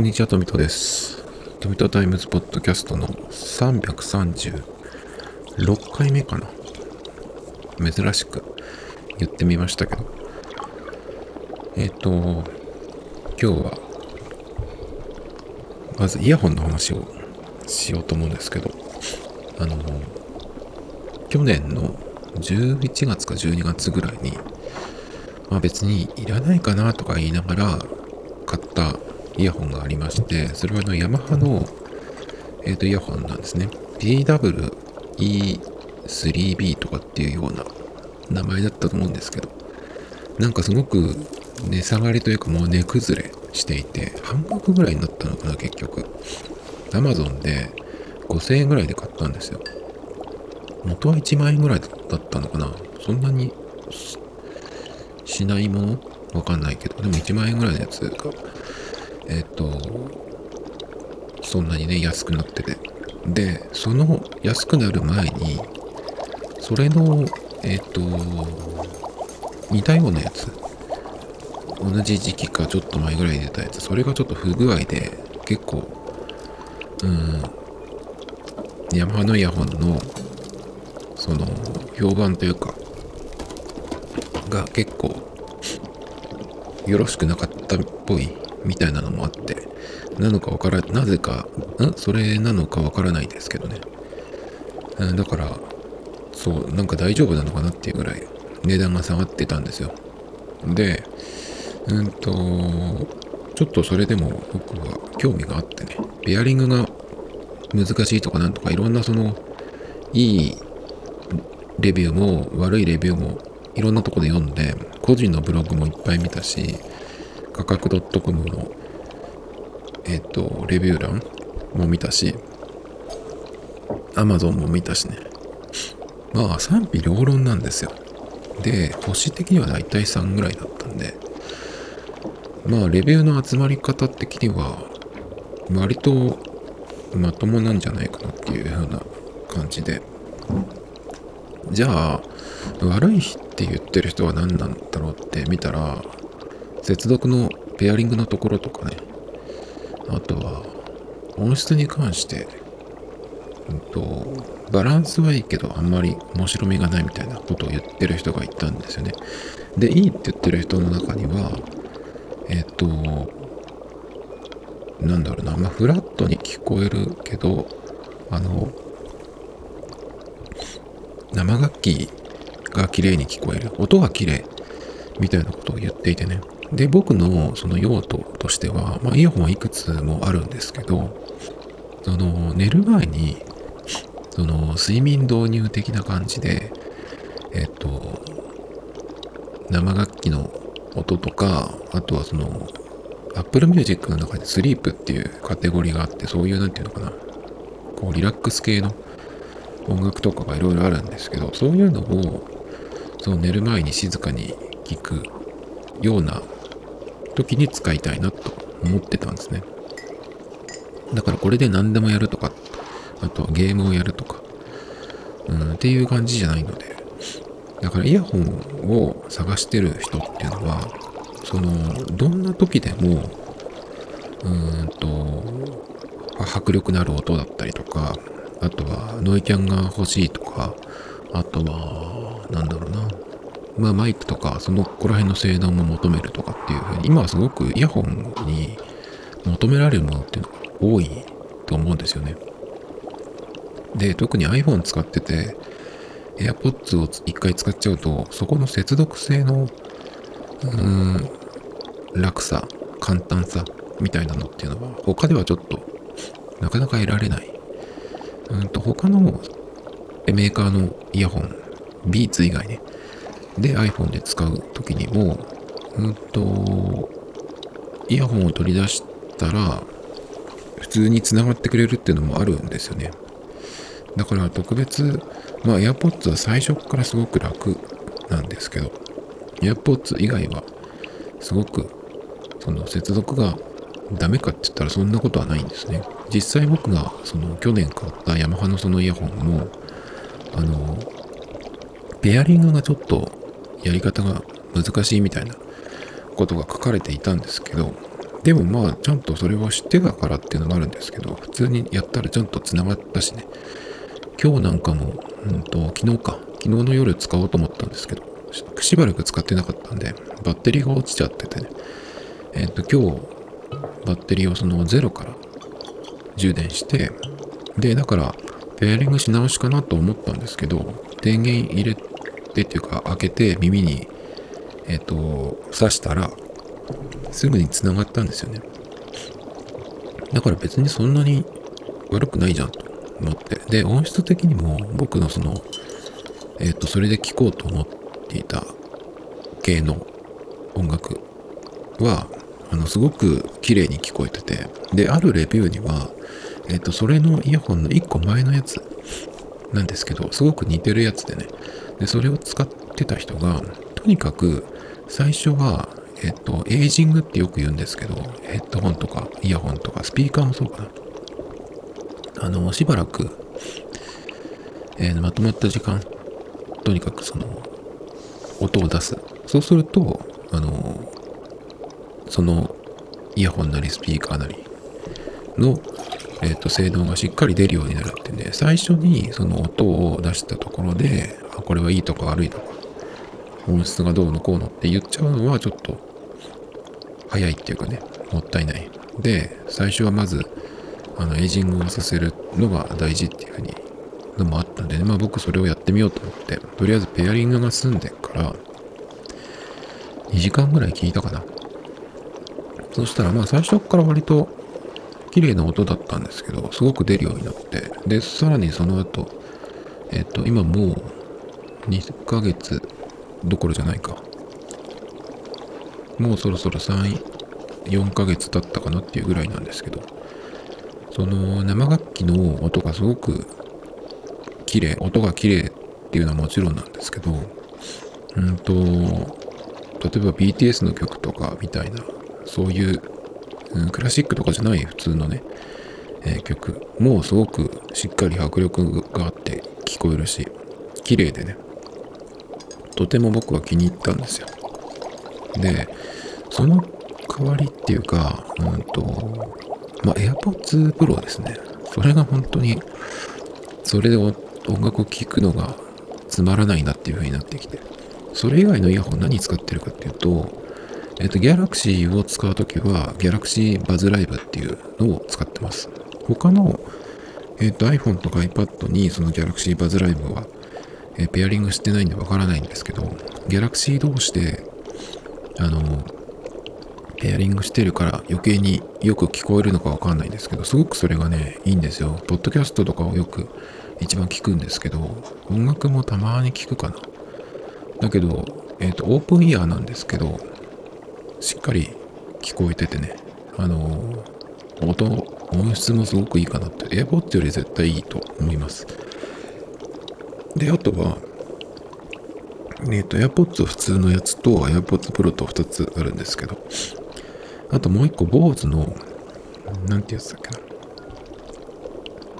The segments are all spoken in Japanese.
こんにちは、富戸です。富戸タイムズポッドキャストの336回目かな。珍しく言ってみましたけど。えっ、と、今日は、まずイヤホンの話をしようと思うんですけど、あの、去年の11月か12月ぐらいに、まあ別にいらないかなとか言いながら買ったイヤホンがありまして、それはあのヤマハの、えー、とイヤホンなんですね。PWE3B とかっていうような名前だったと思うんですけど、なんかすごく値下がりというかもう値崩れしていて、半額ぐらいになったのかな、結局。Amazon で5000円ぐらいで買ったんですよ。元は1万円ぐらいだったのかな。そんなにしないもの？わかんないけど、でも1万円ぐらいのやつが、えっ、と、そんなにね、安くなってて。で、その安くなる前に、それの、えっ、と、似たようなやつ、同じ時期かちょっと前ぐらいに出たやつ、それがちょっと不具合で、結構、うん、ヤマハのイヤホンの、その、評判というか、が結構よろしくなかったっぽい。みたいなのもあってなのかわからなぜかん？それなのかわからないですけどね。だからそうなんか大丈夫なのかなっていうぐらい値段が下がってたんですよ。でうんとちょっとそれでも僕は興味があってね。ベアリングが難しいとかなんとかいろんなそのいいレビューも悪いレビューもいろんなとこで読んで、個人のブログもいっぱい見たし、価格 .com の、えっ、と、レビュー欄も見たし、Amazon も見たしね。まあ、賛否両論なんですよ。で、星的には大体3ぐらいだったんで、まあ、レビューの集まり方的には、割とまともなんじゃないかなっていうような感じで、じゃあ、悪い日って言ってる人は何なんだろうって見たら、接続のペアリングのところとかね、あとは音質に関して、うんと、バランスはいいけどあんまり面白みがないみたいなことを言ってる人がいたんですよね。で、いいって言ってる人の中には、えっ、と、なんだろうな、まあ、フラットに聞こえるけど、あの、生楽器が綺麗に聞こえる。音が綺麗。みたいなことを言っていてね。で、僕のその用途としては、まあ、イヤホンはいくつもあるんですけど、その、寝る前に、その、睡眠導入的な感じで、えっと、生楽器の音とか、あとはその、Apple Music の中でスリープっていうカテゴリーがあって、そういう、なんていうのかな、こう、リラックス系の音楽とかがいろいろあるんですけど、そういうのを、その寝る前に静かに聞くような時に使いたいなと思ってたんですね。だからこれで何でもやるとか、あとはゲームをやるとか、うん、っていう感じじゃないので、だからイヤホンを探してる人っていうのは、その、どんな時でも、うーんと、迫力のある音だったりとか、あとはノイキャンが欲しいとか、あとは、なんだろうな。まあマイクとか、そのこら辺の性能も求めるとかっていうふうに、今はすごくイヤホンに求められるものっていうのが多いと思うんですよね。で、特に iPhone 使ってて、AirPods を一回使っちゃうと、そこの接続性の、うん、楽さ、簡単さみたいなのっていうのは、他ではちょっとなかなか得られない。うんと、他のメーカーのイヤホン、ビーツ以外ね、で iPhone で使う時にも、うんと、イヤホンを取り出したら、普通に繋がってくれるっていうのもあるんですよね。だから特別、まあ AirPods は最初からすごく楽なんですけど、AirPods 以外はすごくその接続がダメかって言ったらそんなことはないんですね。実際僕がその去年買ったヤマハのそのイヤホンも、あの、ペアリングがちょっとやり方が難しいみたいなことが書かれていたんですけど、でもまあ、ちゃんとそれを知ってたからっていうのもあるんですけど、普通にやったらちゃんと繋がったしね。今日なんかも、うんと、昨日か。昨日の夜使おうと思ったんですけど、しばらく使ってなかったんで、バッテリーが落ちちゃっててね。えっ、と、今日、バッテリーをそのゼロから充電して、で、だから、ペアリングし直しかなと思ったんですけど、電源入れてっていうか、開けて耳に、えっ、と、挿したら、すぐに繋がったんですよね。だから別にそんなに悪くないじゃんと思って。で、音質的にも僕のその、えっ、と、それで聴こうと思っていた系の音楽は、あの、すごく綺麗に聞こえてて、で、あるレビューには、えっ、と、それのイヤホンの1個前のやつなんですけど、すごく似てるやつでね、で、それを使ってた人が、とにかく最初はえっと、エイジングってよく言うんですけど、ヘッドホンとかイヤホンとかスピーカーもそうかな。あの、しばらく、えー、まとまった時間、とにかくその、音を出す。そうすると、あの、その、イヤホンなりスピーカーなりの、えっ、と、性能がしっかり出るようになるってね、最初にその音を出したところで、あ、これはいいとか悪いとか、音質がどうのこうのって言っちゃうのはちょっと早いっていうかね、もったいない。で、最初はまず、あの、エイジングをさせるのが大事っていうふうに、のもあったんでね、まあ僕それをやってみようと思って、とりあえずペアリングが済んでから、2時間ぐらい聞いたかな。そしたらまあ最初から割と綺麗な音だったんですけど、すごく出るようになって、で、さらにその後、えっ、と、今もう2ヶ月どころじゃないか。もうそろそろ3、4ヶ月経ったかなっていうぐらいなんですけど、その生楽器の音がすごく綺麗、音が綺麗っていうのはもちろんなんですけど、うんと、例えば BTS の曲とかみたいな、そういう、うん、クラシックとかじゃない普通のね、えー、曲もすごくしっかり迫力があって聞こえるし、綺麗でね、とても僕は気に入ったんですよ。で、その代わりっていうか、うんと、まあ、AirPods Pro ですね。それが本当に、それで音楽を聴くのがつまらないなっていう風になってきて。それ以外のイヤホン何使ってるかっていうと、えっ、と、Galaxy を使うときは Galaxy Buzz Live っていうのを使ってます。他の、えっ、と、iPhone とか iPad にその Galaxy Buzz Live は、えペアリングしてないんでわからないんですけど、Galaxy 同士であの、ペアリングしてるから余計によく聞こえるのかわかんないんですけど、すごくそれがね、いいんですよ。ポッドキャストとかをよく一番聞くんですけど、音楽もたまに聞くかな。だけど、えっ、ー、と、オープンイヤーなんですけど、しっかり聞こえててね、あの、音、音質もすごくいいかなって、AirPods より絶対いいと思います。で、あとは、えっ、ー、と、AirPods 普通のやつと AirPods Pro と2つあるんですけど、あともう1個、BOSE の、なんてやつだっけな。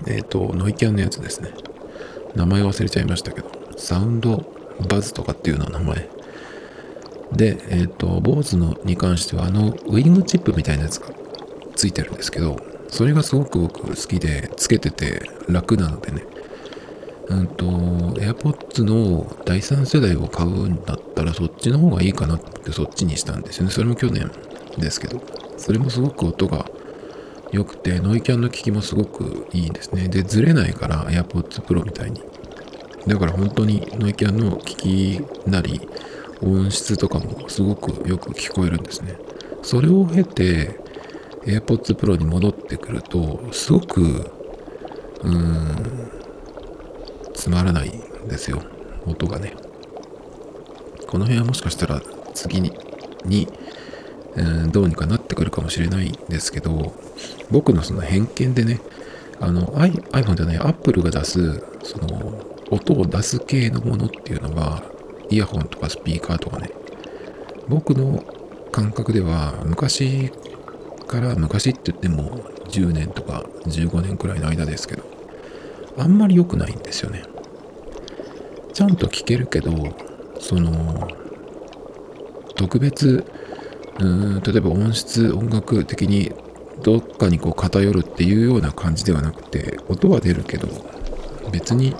えっ、ー、と、ノイキャンのやつですね。名前忘れちゃいましたけど、サウンドバズとかっていうの名前。で、えっ、ー、と、BOSE のに関しては、あの、ウィングチップみたいなやつがついてるんですけど、それがすごく僕好きで、つけてて楽なのでね、うんと、AirPods の第3世代を買うんだったらそっちの方がいいかなってそっちにしたんですよね。それも去年ですけど。それもすごく音が良くて、ノイキャンの効きもすごくいいんですね。で、ずれないから AirPods Pro みたいに。だから本当にノイキャンの効きなり、音質とかもすごくよく聞こえるんですね。それを経て AirPods Pro に戻ってくると、すごく、うーん、つまらないんですよ。音がね。この辺はもしかしたら次に、に、えー、どうにかなってくるかもしれないんですけど、僕のその偏見でね、あの iPhone じゃない Apple が出す、その音を出す系のものっていうのは、イヤホンとかスピーカーとかね、僕の感覚では昔から昔って言っても10年とか15年くらいの間ですけど、あんまり良くないんですよね。ちゃんと聞けるけど、その、特別うーん例えば音質音楽的にどっかにこう偏るっていうような感じではなくて音は出るけど別に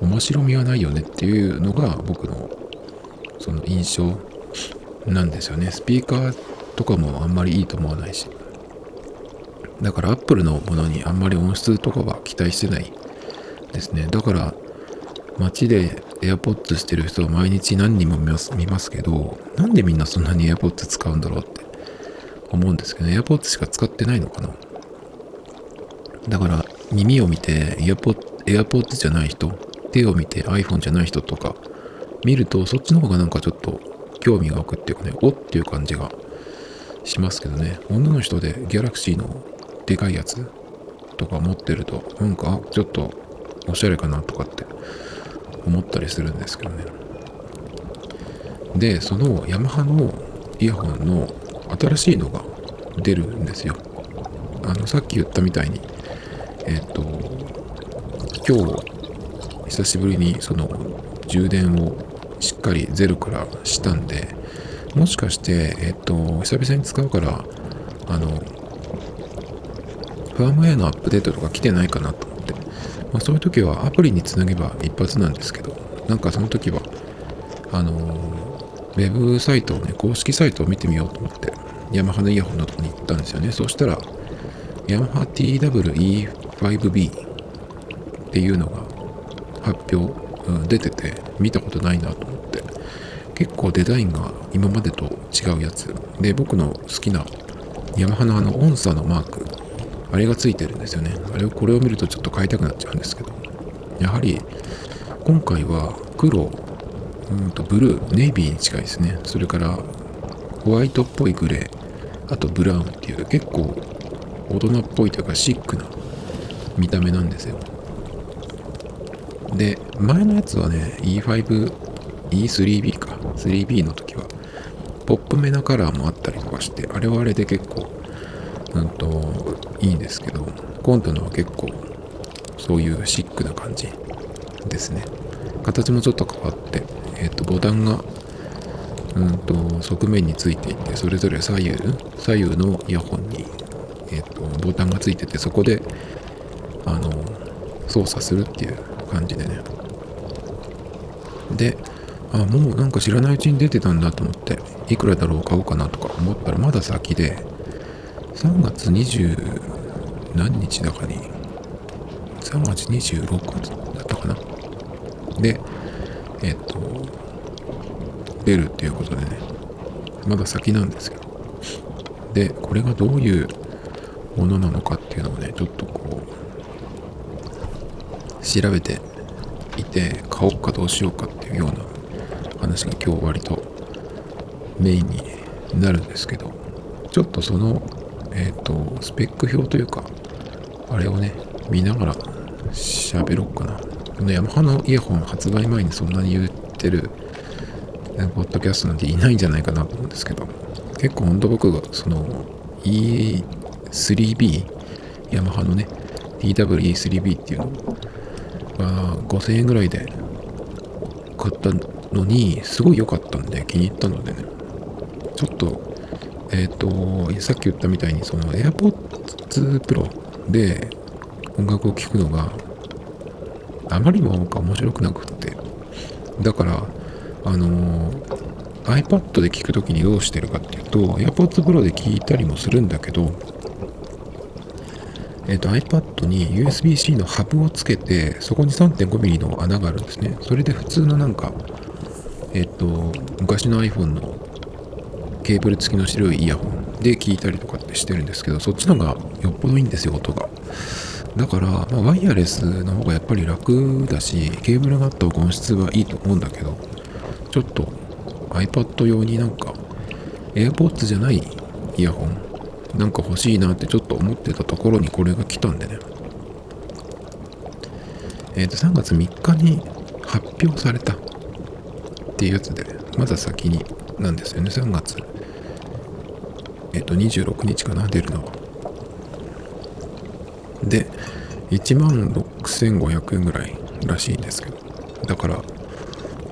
面白みはないよねっていうのが僕のその印象なんですよねスピーカーとかもあんまりいいと思わないしだから Apple のものにあんまり音質とかは期待してないですね。だから街で AirPods してる人は毎日何人も見ます見ますけどなんでみんなそんなに AirPods 使うんだろうって思うんですけど、AirPods しか使ってないのかな。だから耳を見て AirPods, AirPods じゃない人手を見て iPhone じゃない人とか見るとそっちの方がなんかちょっと興味が湧くっていうかねおっていう感じがしますけどね。女の人で Galaxy のでかいやつとか持ってるとなんかちょっとおしゃれかなとかって思ったりするんですけどね。でそのヤマハのイヤホンの新しいのが出るんですよ。あのさっき言ったみたいにえっ、と今日久しぶりにその充電をしっかりゼロからしたんでもしかしてえっ、と久々に使うからあのファームウェアのアップデートとか来てないかなと思って、まあ、そういう時はアプリにつなげば一発なんですけどなんかその時はあのウェブサイトをね公式サイトを見てみようと思ってヤマハのイヤホンのとこに行ったんですよね。そしたらヤマハ TWE5B っていうのが発表、うん、出てて見たことないなと思って。結構デザインが今までと違うやつ。で僕の好きなヤマハのあの音差のマークあれがついてるんですよね。あれをこれを見るとちょっと買いたくなっちゃうんですけど。やはり今回は黒うんとブルーネイビーに近いですね。それからホワイトっぽいグレーあとブラウンっていう結構大人っぽいというかシックな見た目なんですよ。で前のやつはね E5 E3B か。3B の時はポップめなカラーもあったりとかしてあれはあれで結構うんといいですけど今度のは結構そういうシックな感じですね。形もちょっと変わってえっ、とボタンがうんと側面についていてそれぞれ左右左右のイヤホンに、えっとボタンがついててそこであの操作するっていう感じでね。であもうなんか知らないうちに出てたんだと思っていくらだろう買おうかなとか思ったらまだ先で3月20何日だかに3月26日だったかな。でえっと出るっていうことでねまだ先なんですけど。でこれがどういうものなのかっていうのをねちょっとこう調べていて買おうかどうしようかっていうような話が今日割とメインになるんですけどちょっとそのえっ、ー、とスペック表というかあれをね見ながら喋ろうかな。このヤマハのイヤホン発売前にそんなに言ってるポッドキャストなんていないんじゃないかなと思うんですけど結構ほんと僕がその E3B ヤマハのね TWE3B っていうのが5000円ぐらいで買ったのにすごい良かったんで気に入ったのでねちょっとえっ、ー、とさっき言ったみたいにその AirPods Pro で音楽を聴くのがあまりにもか面白くなくって。だからあの iPad で聞くときにどうしてるかっていうと AirPods Pro で聞いたりもするんだけどえっ、ー、と iPad に USB-C のハブをつけてそこに 3.5mm の穴があるんですね。それで普通のなんかえっ、ー、と昔の iPhone のケーブル付きの白いイヤホンで聞いたりとかってしてるんですけどそっちのがよっぽどいいんですよ音が。だから、まあ、ワイヤレスの方がやっぱり楽だしケーブルがあった方が音質はいいと思うんだけどちょっと iPad 用になんか AirPods じゃないイヤホンなんか欲しいなってちょっと思ってたところにこれが来たんでね。えっ、ー、と3月3日に発表されたっていうやつでまだ先になんですよね3月えっ、と26日かな出るのはで1万6500円ぐらいらしいんですけどだから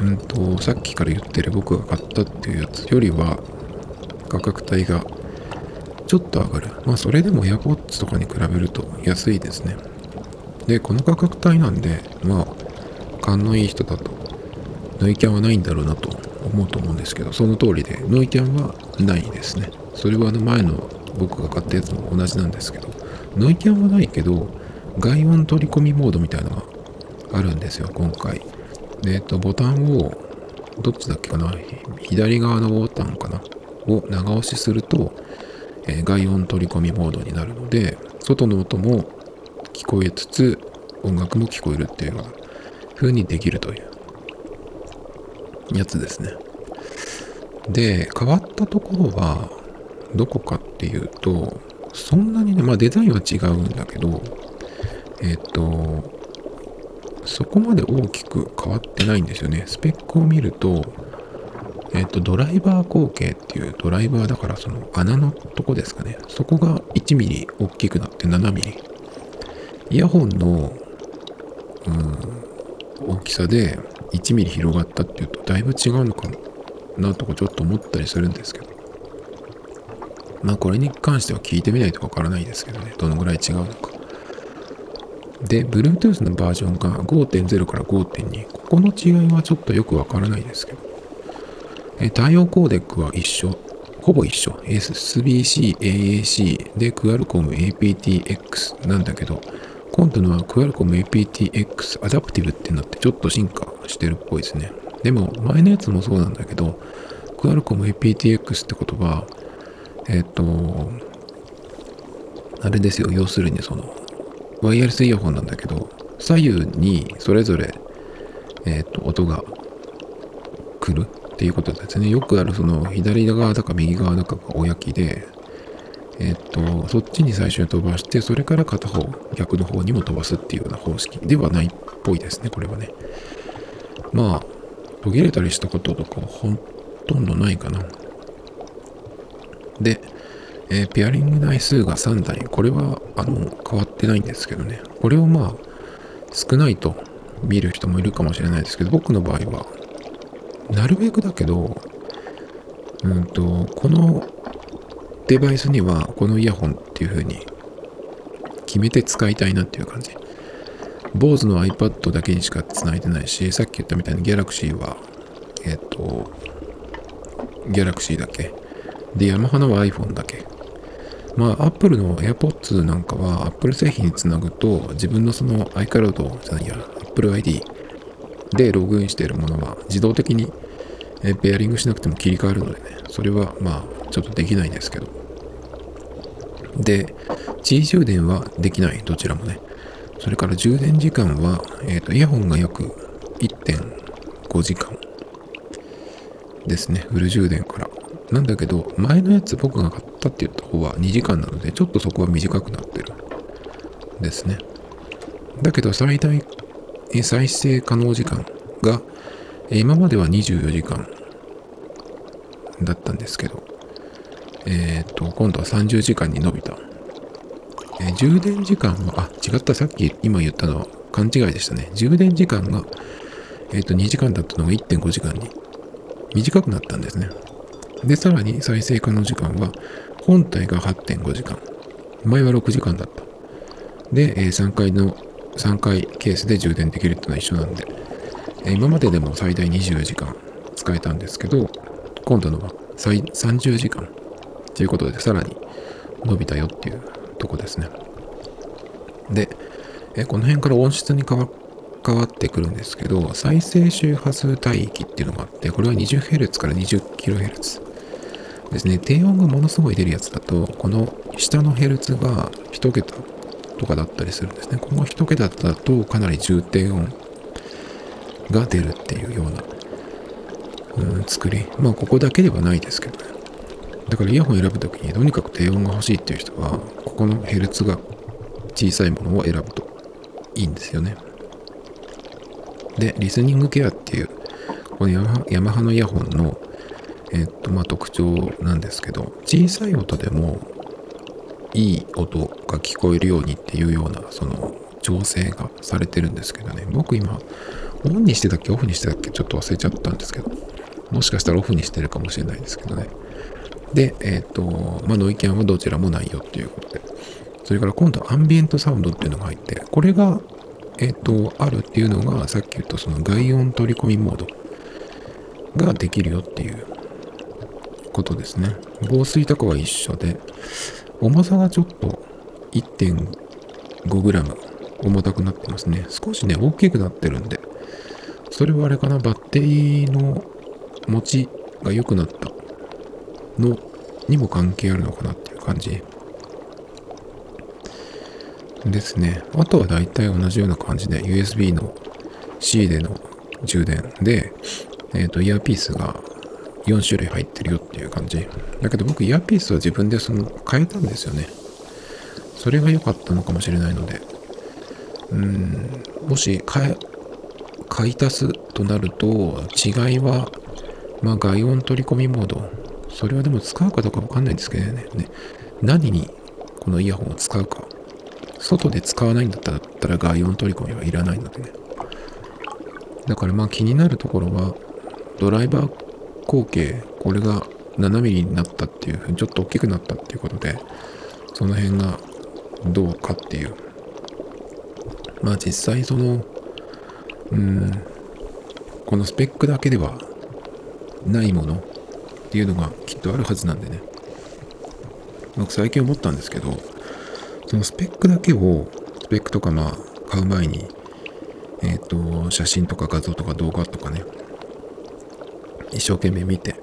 うんとさっきから言ってる僕が買ったっていうやつよりは価格帯がちょっと上がる。まあそれでも AirPods とかに比べると安いですね。で、この価格帯なんで、まあ、勘のいい人だと、ノイキャンはないんだろうなと思うと思うんですけど、その通りで、ノイキャンはないですね。それはあの前の僕が買ったやつも同じなんですけど、ノイキャンはないけど、外音取り込みモードみたいなのがあるんですよ、今回。で、えっと、ボタンを、どっちだっけかな？左側のボタンかな？を長押しすると、えー、外音取り込みモードになるので、外の音も聞こえつつ音楽も聞こえるっていうような風にできるというやつですね。で、変わったところはどこかっていうと、そんなにね、まあデザインは違うんだけど、えっ、と、そこまで大きく変わってないんですよね。スペックを見ると、えっ、と、ドライバー口径っていうドライバーだからその穴のとこですかね。そこが1ミリ大きくなって7ミリイヤホンの、うん、大きさで1ミリ広がったっていうとだいぶ違うのかなとかちょっと思ったりするんですけど。まあこれに関しては聞いてみないとわからないですけどね。どのぐらい違うのか。で Bluetooth のバージョンが5.0から5.2ここの違いはちょっとよくわからないですけど。え対応コーデックは一緒。ほぼ一緒。SBC、AAC で Qualcomm aptX なんだけど。今度のは Qualcomm aptX アダプティブってなってちょっと進化してるっぽいですね。でも前のやつもそうなんだけど Qualcomm aptX ってことはえっ、ー、とあれですよ要するにそのワイヤレスイヤホンなんだけど左右にそれぞれえっ、ー、と音が来るっていうことですねよくあるその左側だか右側だかがおやきでえっと、そっちに最初に飛ばして、それから片方、逆の方にも飛ばすっていうような方式ではないっぽいですね、これはね。まあ、途切れたりしたこととかほとんどないかな。で、えー、ペアリング台数が3台。これは、あの、変わってないんですけどね。これをまあ、少ないと見る人もいるかもしれないですけど、僕の場合は、なるべくだけど、うんと、このデバイスにはこのイヤホンっていう風に決めて使いたいなっていう感じ。BOSE の iPad だけにしか繋いでないし、さっき言ったみたいに Galaxy は、えっ、と、Galaxy だけ？で、ヤマハのは iPhone だけ？まあ、Apple の AirPods なんかは Apple 製品につなぐと、自分のその iCloud じゃないや、Apple ID でログインしているものは自動的にペアリングしなくても切り替わるのでね、それはまあちょっとできないんですけど。で、G 充電はできない、どちらもね。それから充電時間は、えっ、ー、と、イヤホンが約1.5時間ですね。フル充電から。なんだけど、前のやつ僕が買ったって言った方は2時間なので、ちょっとそこは短くなってる。ですね。だけど、最大再生可能時間が、今までは24時間だったんですけど、えっ、と、今度は30時間に伸びた。えー、充電時間は、あ、違った、さっき今言ったのは勘違いでしたね。充電時間が、えっ、と、2時間だったのが1.5時間に短くなったんですね。で、さらに再生可能時間は、本体が8.5時間。前は6時間だった。で、え3回の、3回ケースで充電できるっていうのは一緒なんで、え今まででも最大24時間使えたんですけど、今度のは30時間ということで、さらに伸びたよっていうとこですね。で、えこの辺から音質に変わってくるんですけど、再生周波数帯域っていうのがあって、これは 20Hz から 20kHz ですね。低音がものすごい出るやつだと、この下のヘルツが1桁とかだったりするんですね。この1桁だとかなり重低音が出るっていうような、うん、作り。まあ、ここだけではないですけどね。だからイヤホン選ぶときにとにかく低音が欲しいっていう人は、ここのヘルツが小さいものを選ぶといいんですよね。で、リスニングケアっていう、このヤマヤマハのイヤホンの、えっと、まあ、特徴なんですけど、小さい音でもいい音が聞こえるようにっていうような、その、調整がされてるんですけどね、僕今、オンにしてたっけオフにしてたっけちょっと忘れちゃったんですけど、もしかしたらオフにしてるかもしれないですけどね。で、えっ、と、まあ、ノイキャンはどちらもないよっていうことで。それから今度アンビエントサウンドっていうのが入って、これが、えっ、と、あるっていうのが、さっき言ったその外音取り込みモードができるよっていうことですね。防水とかは一緒で、重さがちょっと 1.5g 重たくなってますね。少しね、大きくなってるんで、それはあれかな、バッテリーの持ちが良くなったのにも関係あるのかなっていう感じですね。あとは大体同じような感じで USB の C での充電で、えっ、ー、と、イヤーピースが4種類入ってるよっていう感じ。だけど僕イヤーピースは自分でその変えたんですよね。それが良かったのかもしれないので。うん、もし買え、買い足すとなると、違いは、まあ外音取り込みモード。それはでも使うかどうかわかんないんですけどね。何にこのイヤホンを使うか。外で使わないんだったら外音取り込みはいらないのでね。だからまあ気になるところは、ドライバー口径、これが 7mm になったっていうふうに、ちょっと大きくなったっていうことで、その辺がどうかっていう。まあ実際その、うん、このスペックだけではないものっていうのがきっとあるはずなんでね。僕最近思ったんですけど、そのスペックだけを、スペックとかまあ買う前に、えっ、ー、と、写真とか画像とか動画とかね、一生懸命見て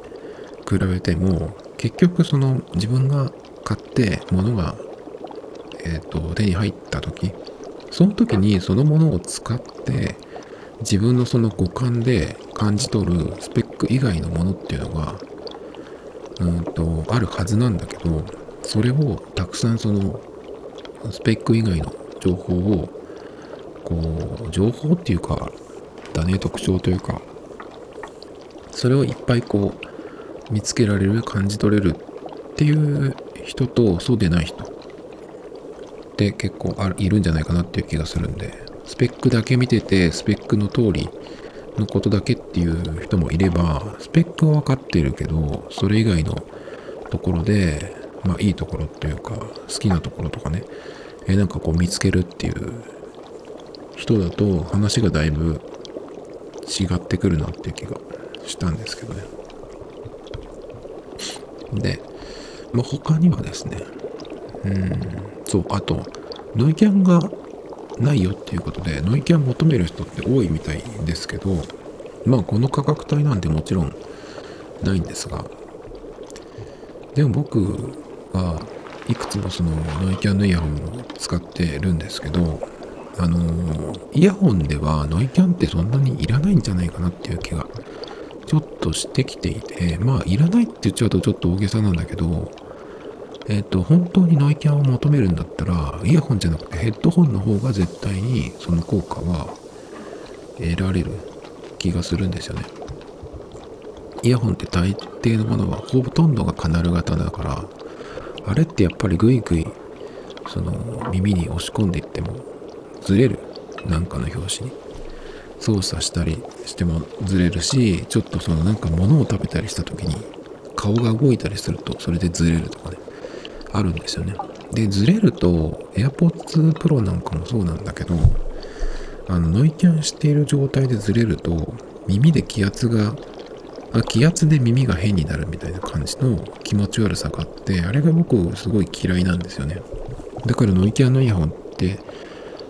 比べても結局その自分が買って物が、えーと、手に入った時その時にそのものを使って自分のその五感で感じ取るスペック以外のものっていうのがうんとあるはずなんだけどそれをたくさんそのスペック以外の情報をこう情報っていうかだね特徴というかそれをいっぱいこう見つけられる感じ取れるっていう人とそうでない人って結構あいるんじゃないかなっていう気がするんでスペックだけ見ててスペックの通りのことだけっていう人もいればスペックは分かってるけどそれ以外のところでまあいいところっていうか好きなところとかねえなんかこう見つけるっていう人だと話がだいぶ違ってくるなっていう気がしたんですけどね。で、まあ、他にはですね、うん、そう、あと、ノイキャンがないよっていうことで、ノイキャン求める人って多いみたいですけど、まあ、この価格帯なんてもちろんないんですが、でも僕はいくつもそのノイキャンのイヤホンを使ってるんですけど、あのイヤホンではノイキャンってそんなにいらないんじゃないかなっていう気がちょっとしてきていて、まあ、いらないって言っちゃうとちょっと大げさなんだけど、えっ、と、本当にノイキャンを求めるんだったら、イヤホンじゃなくてヘッドホンの方が絶対にその効果は得られる気がするんですよね。イヤホンって大抵のものはほとんどがカナル型だから、あれってやっぱりグイグイ、その耳に押し込んでいってもずれる。なんかの表紙に。操作したりしてもずれるしちょっとそのなんか物を食べたりした時に顔が動いたりするとそれでずれるとかねあるんですよねでずれると AirPods Pro なんかもそうなんだけどあのノイキャンしている状態でずれると耳で気圧が気圧で耳が変になるみたいな感じの気持ち悪さがあってあれが僕すごい嫌いなんですよねだからノイキャンのイヤホンって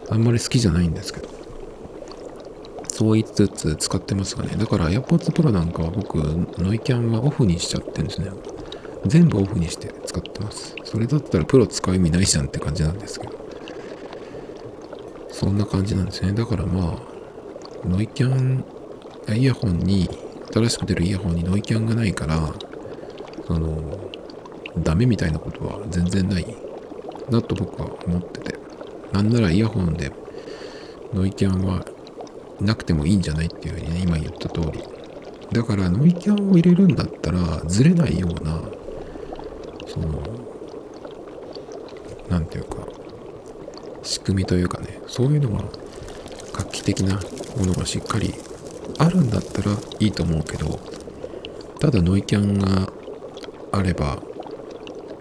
あんまり好きじゃないんですけどそう言いつつ使ってますがね。だから AirPods Pro なんかは僕、ノイキャンはオフにしちゃってるんですね。全部オフにして使ってます。それだったらプロ使う意味ないじゃんって感じなんですけど。そんな感じなんですね。だからまあ、ノイキャン、イヤホンに、新しく出るイヤホンにノイキャンがないから、その、ダメみたいなことは全然ないなと僕は思ってて。なんならイヤホンでノイキャンはなくてもいいんじゃないっていうふうにね、今言った通り。だからノイキャンを入れるんだったら、ずれないような、その、なんていうか、仕組みというかね、そういうのが画期的なものがしっかりあるんだったらいいと思うけど、ただノイキャンがあれば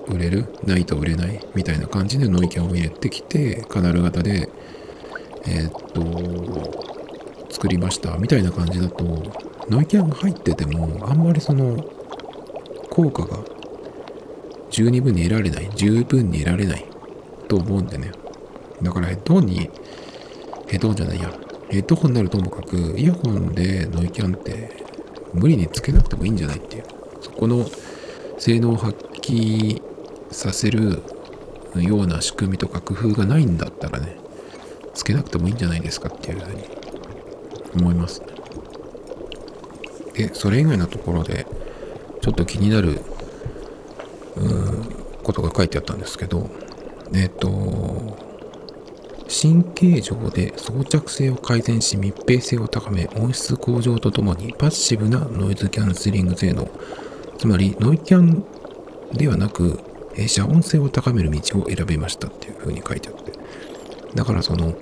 売れるないと売れないみたいな感じでノイキャンを入れてきてカナル型でえー、っと作りましたみたいな感じだとノイキャンが入っててもあんまりその効果が十二分に得られない。十分に得られない。と思うんでね。だからヘッドホンにヘッドホンじゃないや。ヘッドホンになるともかくイヤホンでノイキャンって無理につけなくてもいいんじゃないっていう。そこの性能を発揮させるような仕組みとか工夫がないんだったらねつけなくてもいいんじゃないですかっていうふうに思います。で、それ以外のところで、ちょっと気になる、ことが書いてあったんですけど、えっ、と、神経上で装着性を改善し密閉性を高め音質向上とともにパッシブなノイズキャンセリング性能つまりノイキャンではなく遮音性を高める道を選びましたっていう風に書いてあってだからその、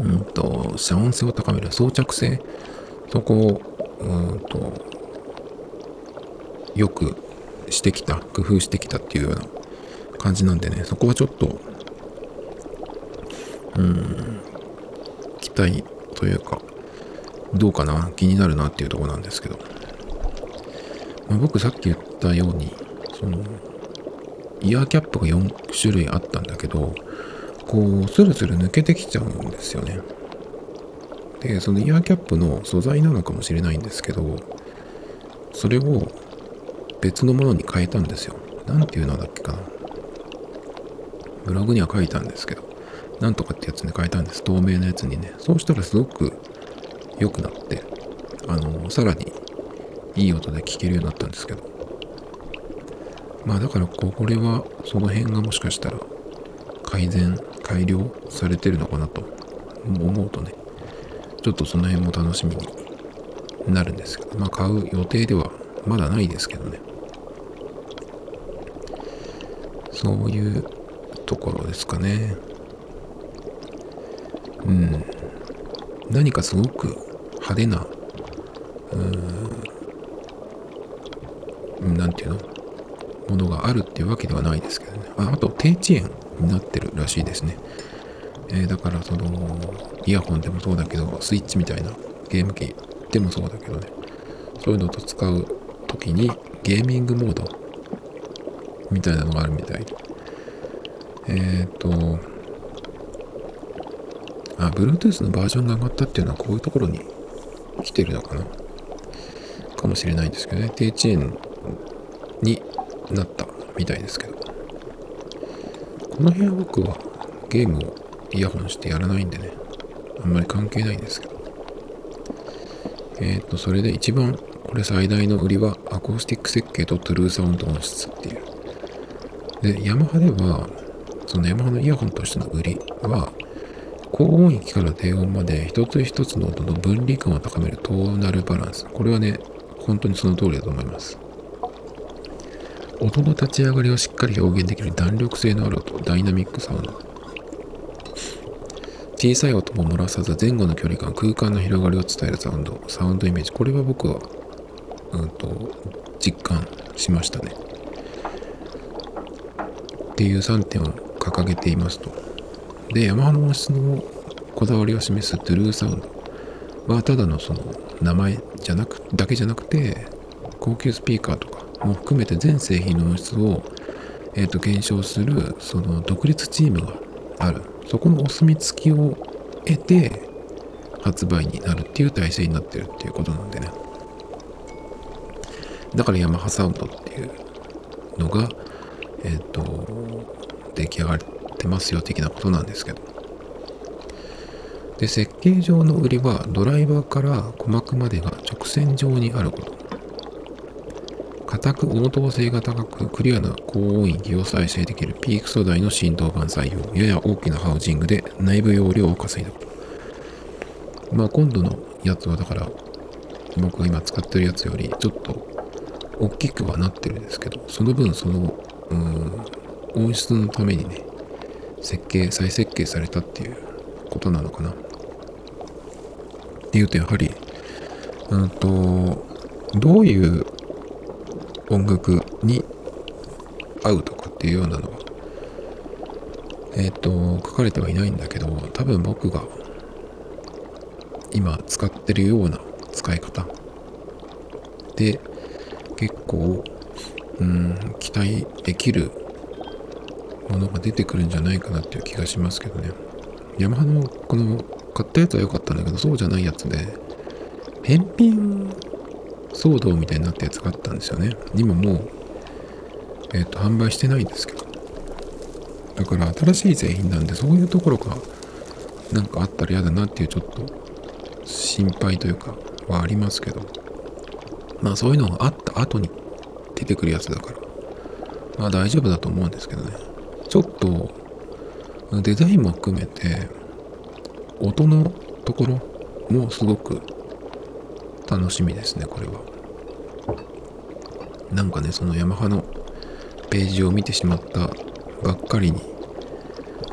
うんと、遮音性を高める装着性、そこを、うんと、よくしてきた、工夫してきたっていうような感じなんでね、そこはちょっと、うん、期待というか、どうかな、気になるなっていうとこなんですけど、まあ、僕さっき言ったように、その、イヤーキャップが4種類あったんだけど、こうスルスル抜けてきちゃうんですよね。でそのイヤーキャップの素材なのかもしれないんですけどそれを別のものに変えたんですよ。何ていうのだっけかな。ブログには書いたんですけど。なんとかってやつに変えたんです。透明なやつにね。そうしたらすごく良くなってあのさらにいい音で聞けるようになったんですけど。まあだからこれはその辺がもしかしたら改善改良されてるのかなと思うとねちょっとその辺も楽しみになるんですけど。まあ買う予定ではまだないですけどね。そういうところですかね。うん。何かすごく派手なうん。何て言うの？ものがあるっていうわけではないですけどね。ああと低遅延になってるらしいですね。えー、だからそのイヤホンでもそうだけどスイッチみたいなゲーム機でもそうだけどね。そういうのと使う時にゲーミングモードみたいなのがあるみたいえっ、ー、とあ Bluetooth のバージョンが上がったっていうのはこういうところに来てるのかな？かもしれないんですけどね。低遅延になったみたいですけど。この辺は僕はゲームをイヤホンしてやらないんでね、あんまり関係ないんですけど。えっ、ー、と、それで一番これ最大の売りはアコースティック設計とトゥルーサウンド音質っていう。で、ヤマハでは、そのヤマハのイヤホンとしての売りは、高音域から低音まで一つ一つの音の分離感を高めるトーナルバランス。これはね、本当にその通りだと思います。音の立ち上がりをしっかり表現できる弾力性のある音、ダイナミックサウンド。小さい音も漏らさず前後の距離感、空間の広がりを伝えるサウンド、サウンドイメージ。これは僕は、うんと、実感しましたね。っていう3点を掲げていますと。で、ヤマハの音質のこだわりを示すトゥルーサウンド。は、ただのその名前じゃなく、だけじゃなくて、高級スピーカーとか、も含めて全製品の音質を、えー、と検証するその独立チームがある。そこのお墨付きを得て発売になるっていう体制になってるっていうことなんでね。だからヤマハサウンドっていうのがえっ、ー、と出来上がってますよ的なことなんですけど。で設計上の売りはドライバーから鼓膜までが直線上にあること。固く応答性が高くクリアな高音域を再生できるピーク素材の振動板採用。やや大きなハウジングで内部容量を稼いだこと。まあ今度のやつはだから僕が今使ってるやつよりちょっと大きくはなってるんですけどその分そのうん。音質のためにね設計再設計されたっていうことなのかな。っていうとやはりうんとどういう音楽に合うとかっていうようなのは、えっ、と、書かれてはいないんだけど、多分僕が今使ってるような使い方で結構、うん、期待できるものが出てくるんじゃないかなっていう気がしますけどね。ヤマハのこの買ったやつは良かったんだけど、そうじゃないやつで、返品騒動みたいになったやつがあったんですよね。今もう、えっ、ー、と、販売してないんですけど。だから新しい製品なんで、そういうところがなんかあったら嫌だなっていうちょっと心配というかはありますけど。まあそういうのがあった後に出てくるやつだから。まあ大丈夫だと思うんですけどね。ちょっとデザインも含めて音のところもすごく楽しみですね、これは。なんかね、そのヤマハのページを見てしまったばっかりに、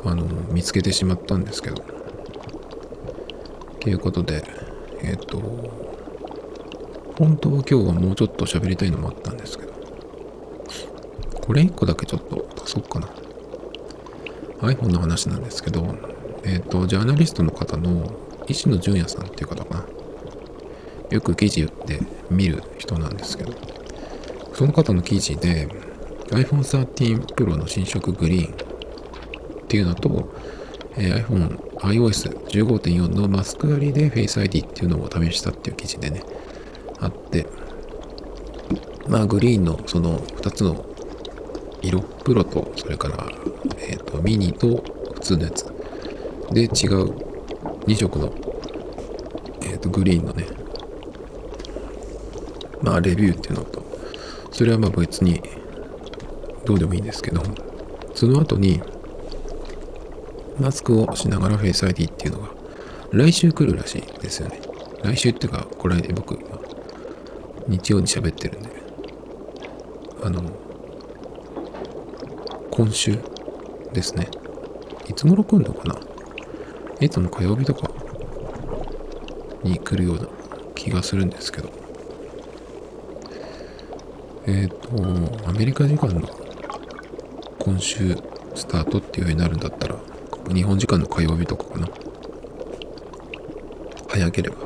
あの、見つけてしまったんですけど。ということで、えっ、と、本当は今日はもうちょっと喋りたいのもあったんですけど、これ1個だけちょっと足そうかな。iPhone の話なんですけど、えっ、ー、と、ジャーナリストの方の石野純也さんっていう方かな。よく記事で見る人なんですけど、その方の記事で iPhone 13 Pro の新色グリーンっていうのと、えー、iPhone iOS15.4 のマスク割りで Face ID っていうのを試したっていう記事でね、あって、まあグリーンのその2つの色、プロと、それから、えっ、ー、と、ミニと普通のやつ。で違う。2色の、えっ、ー、と、グリーンのね、まあ、レビューっていうのと、それはまあ別にどうでもいいんですけど、その後に、マスクをしながらフェイス ID っていうのが、来週来るらしいですよね。来週っていうか、これ僕、日曜に喋ってるんで、あの、今週ですね。いつ頃来るのかな？いつも火曜日とかに来るような気がするんですけど。えっ、ー、と、アメリカ時間の今週スタートっていうようになるんだったら、日本時間の火曜日とかかな。早ければ。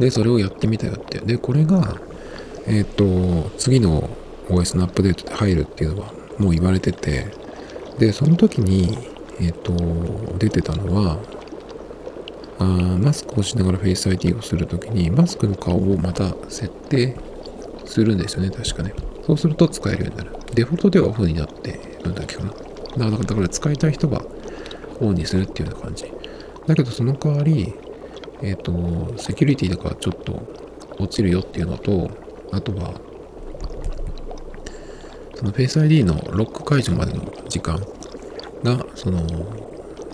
で、それをやってみたよって。で、これが、えっ、ー、と、次の OS のアップデートで入るっていうのはもう言われてて、で、その時に、えっ、ー、と、出てたのは、あマスクをしながら Face ID をするときに、マスクの顔をまた設定するんですよね、確かね。そうすると使えるようになる。デフォルトではオフになってるんだっけかな。だからだから使いたい人はオンにするっていうような感じ。だけどその代わり、えっ、ー、と、セキュリティとかちょっと落ちるよっていうのと、あとは、その Face ID のロック解除までの時間が、その、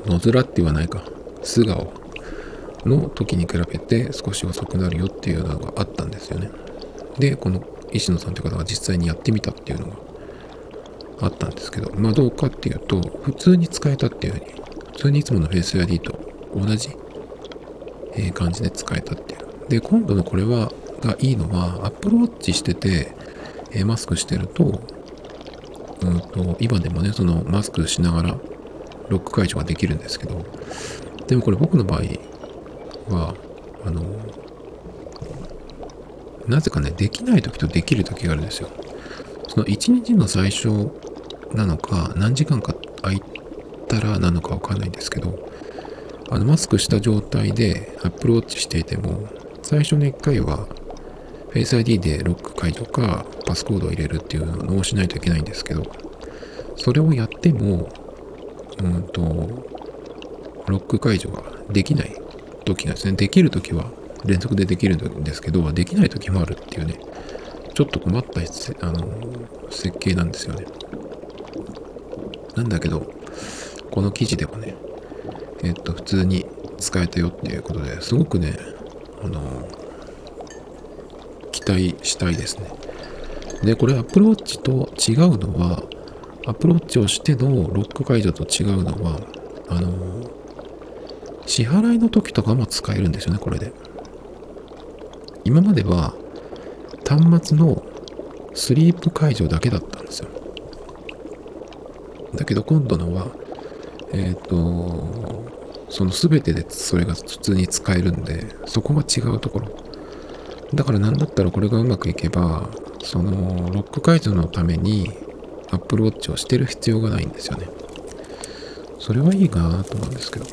野面って言わないか、素顔の時に比べて少し遅くなるよっていうのがあったんですよね。で、この石野さんという方が実際にやってみたっていうのがあったんですけど、まあどうかっていうと、普通に使えたっていうふうに、普通にいつもの Face ID と同じ、感じで使えたっていう。で、今度のこれは、がいいのは、Apple Watch してて、マスクしてると、うんと、今でもね、そのマスクしながらロック解除ができるんですけど、でもこれ僕の場合は、あの、なぜかね、できない時とできる時があるんですよ。その一日の最初なのか、何時間か空いたらなのかわかんないんですけど、あの、マスクした状態で Apple Watch していても、最初の1回は Face ID でロック解除かパスコードを入れるっていうのをしないといけないんですけど、それをやっても、うんと、ロック解除ができない時なんですね。できる時は連続でできるんですけど、できない時もあるっていうね、ちょっと困ったあの設計なんですよね。なんだけど、この記事ではね、えっと、普通に使えたよっていうことですごくね、あの、期待したいですね。で、これ Apple Watch と違うのは、Apple Watch をしてのロック解除と違うのは、あの、支払いの時とかも使えるんですよね、これで。今までは端末のスリープ解除だけだったんですよ。だけど今度のは、えっ、ー、と、その全てでそれが普通に使えるんで、そこが違うところ。だから何だったらこれがうまくいけば、そのロック解除のために Apple Watch をしてる必要がないんですよね。それはいいかなと思うんですけど。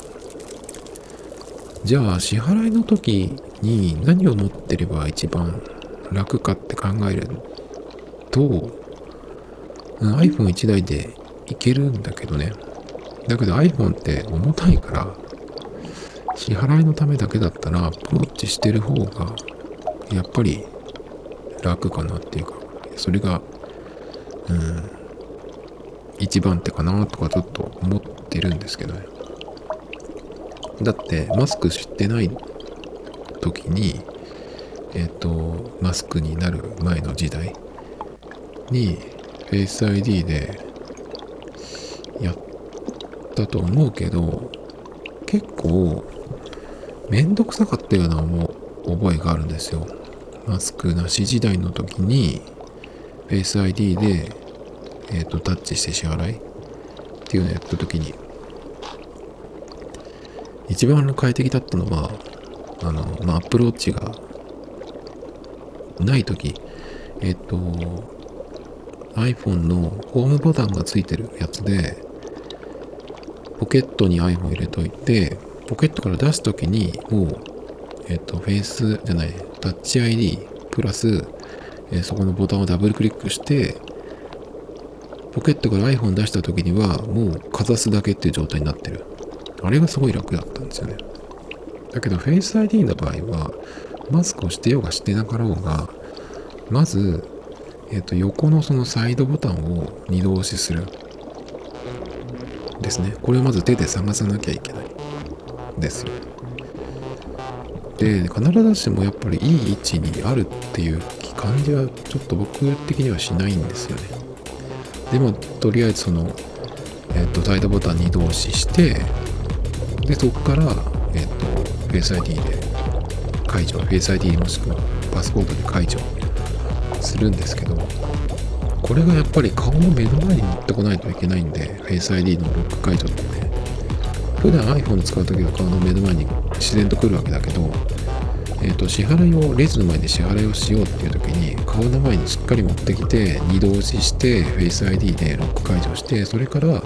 じゃあ支払いの時に何を持ってれば一番楽かって考えると iPhone1 台でいけるんだけどね。だけど iPhone って重たいから支払いのためだけだったらアップローチしてる方がやっぱり楽かなっていうかそれがうん一番手かなとかちょっと思ってるんですけどね。だってマスクしてない時にえっ、ー、とマスクになる前の時代に Face ID でやったと思うけど結構めんどくさかったような思覚えがあるんですよ。マスクなし時代の時に Face ID で、えーと、タッチして支払いっていうのをやった時に一番快適だったのはあの、まあ、Apple Watch がない時えっ、ー、と iPhone のホームボタンがついてるやつでポケットに iPhone 入れといて、ポケットから出すときに、もう、えっ、と、フェイスじゃない、タッチ ID プラス、え、そこのボタンをダブルクリックして、ポケットから iPhone 出した時には、もうかざすだけっていう状態になってる。あれがすごい楽だったんですよね。だけど、Face ID の場合は、マスクをしてようがしてなかろうが、まず、えっ、と、横のそのサイドボタンを二度押しする。ですね。これをまず手で探さなきゃいけないですよ。で、必ずしもやっぱりいい位置にあるっていう感じはちょっと僕的にはしないんですよね。でも、とりあえずその、えっ、と、タイトボタンに移動詞して、で、そこから、えっ、と、Face ID で解除、Face ID もしくはパスポートで解除するんですけど、これがやっぱり顔の目の前に持ってこないといけないんで Face ID のロック解除ってね普段 iPhone 使う時は顔の目の前に自然と来るわけだけど、えーと、支払いをレジの前で支払いをしようっていう時に顔の前にしっかり持ってきて二度押しして Face ID でロック解除してそれから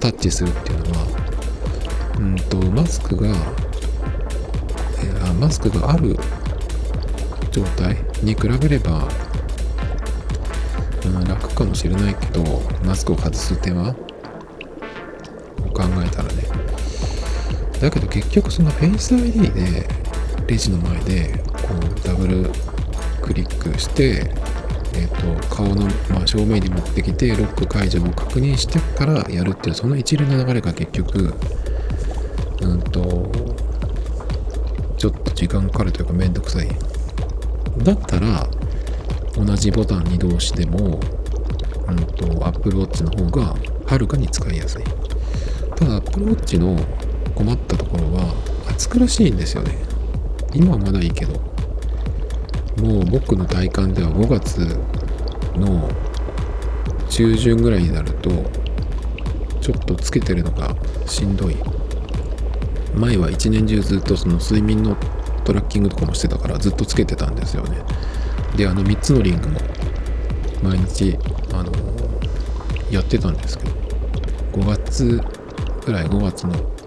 タッチするっていうのはうんとマスクが、えー、マスクがある状態に比べればうん、楽かもしれないけどマスクを外す手間だけど結局その Face ID でレジの前でこうダブルクリックしてえーと、顔の、ま、正面に持ってきてロック解除を確認してからやるっていうその一連の流れが結局うんとちょっと時間かかるというかめんどくさいだったら同じボタンに動しても、うんと、Apple Watch の方がはるかに使いやすい。ただ Apple Watch の困ったところは暑苦しいんですよね。今はまだいいけど、もう僕の体感では5月の中旬ぐらいになると、ちょっとつけてるのがしんどい。前は一年中ずっとその睡眠のトラッキングとかもしてたからずっとつけてたんですよね。であの3つのリングも毎日あのやってたんですけど5月ぐらい5月の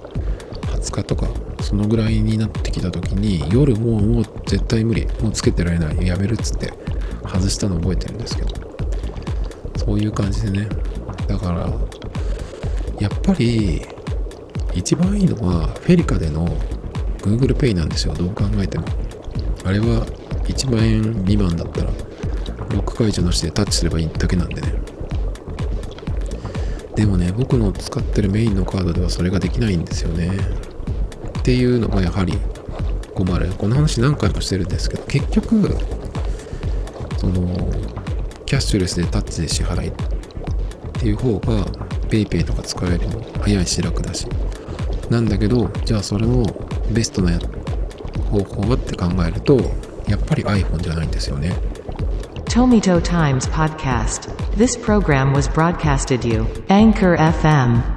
20日とかそのぐらいになってきた時に夜もうもう絶対無理もうつけてられないやめるっつって外したの覚えてるんですけど。そういう感じでね。だからやっぱり一番いいのはフェリカでの Google Pay なんですよ。どう考えても。あれは1万円未満だったらロック解除なしでタッチすればいいだけなんでね。でもね僕の使ってるメインのカードではそれができないんですよね。っていうのがやはり困るこの話何回もしてるんですけど結局そのキャッシュレスでタッチで支払いっていう方が PayPay とか使えるの早いし楽だしなんだけどじゃあそれをベストな方法はって考えるとやっぱり iPhone じゃないんですよね。Tomito Times Podcast. This program was broadcasted you. Anchor FM.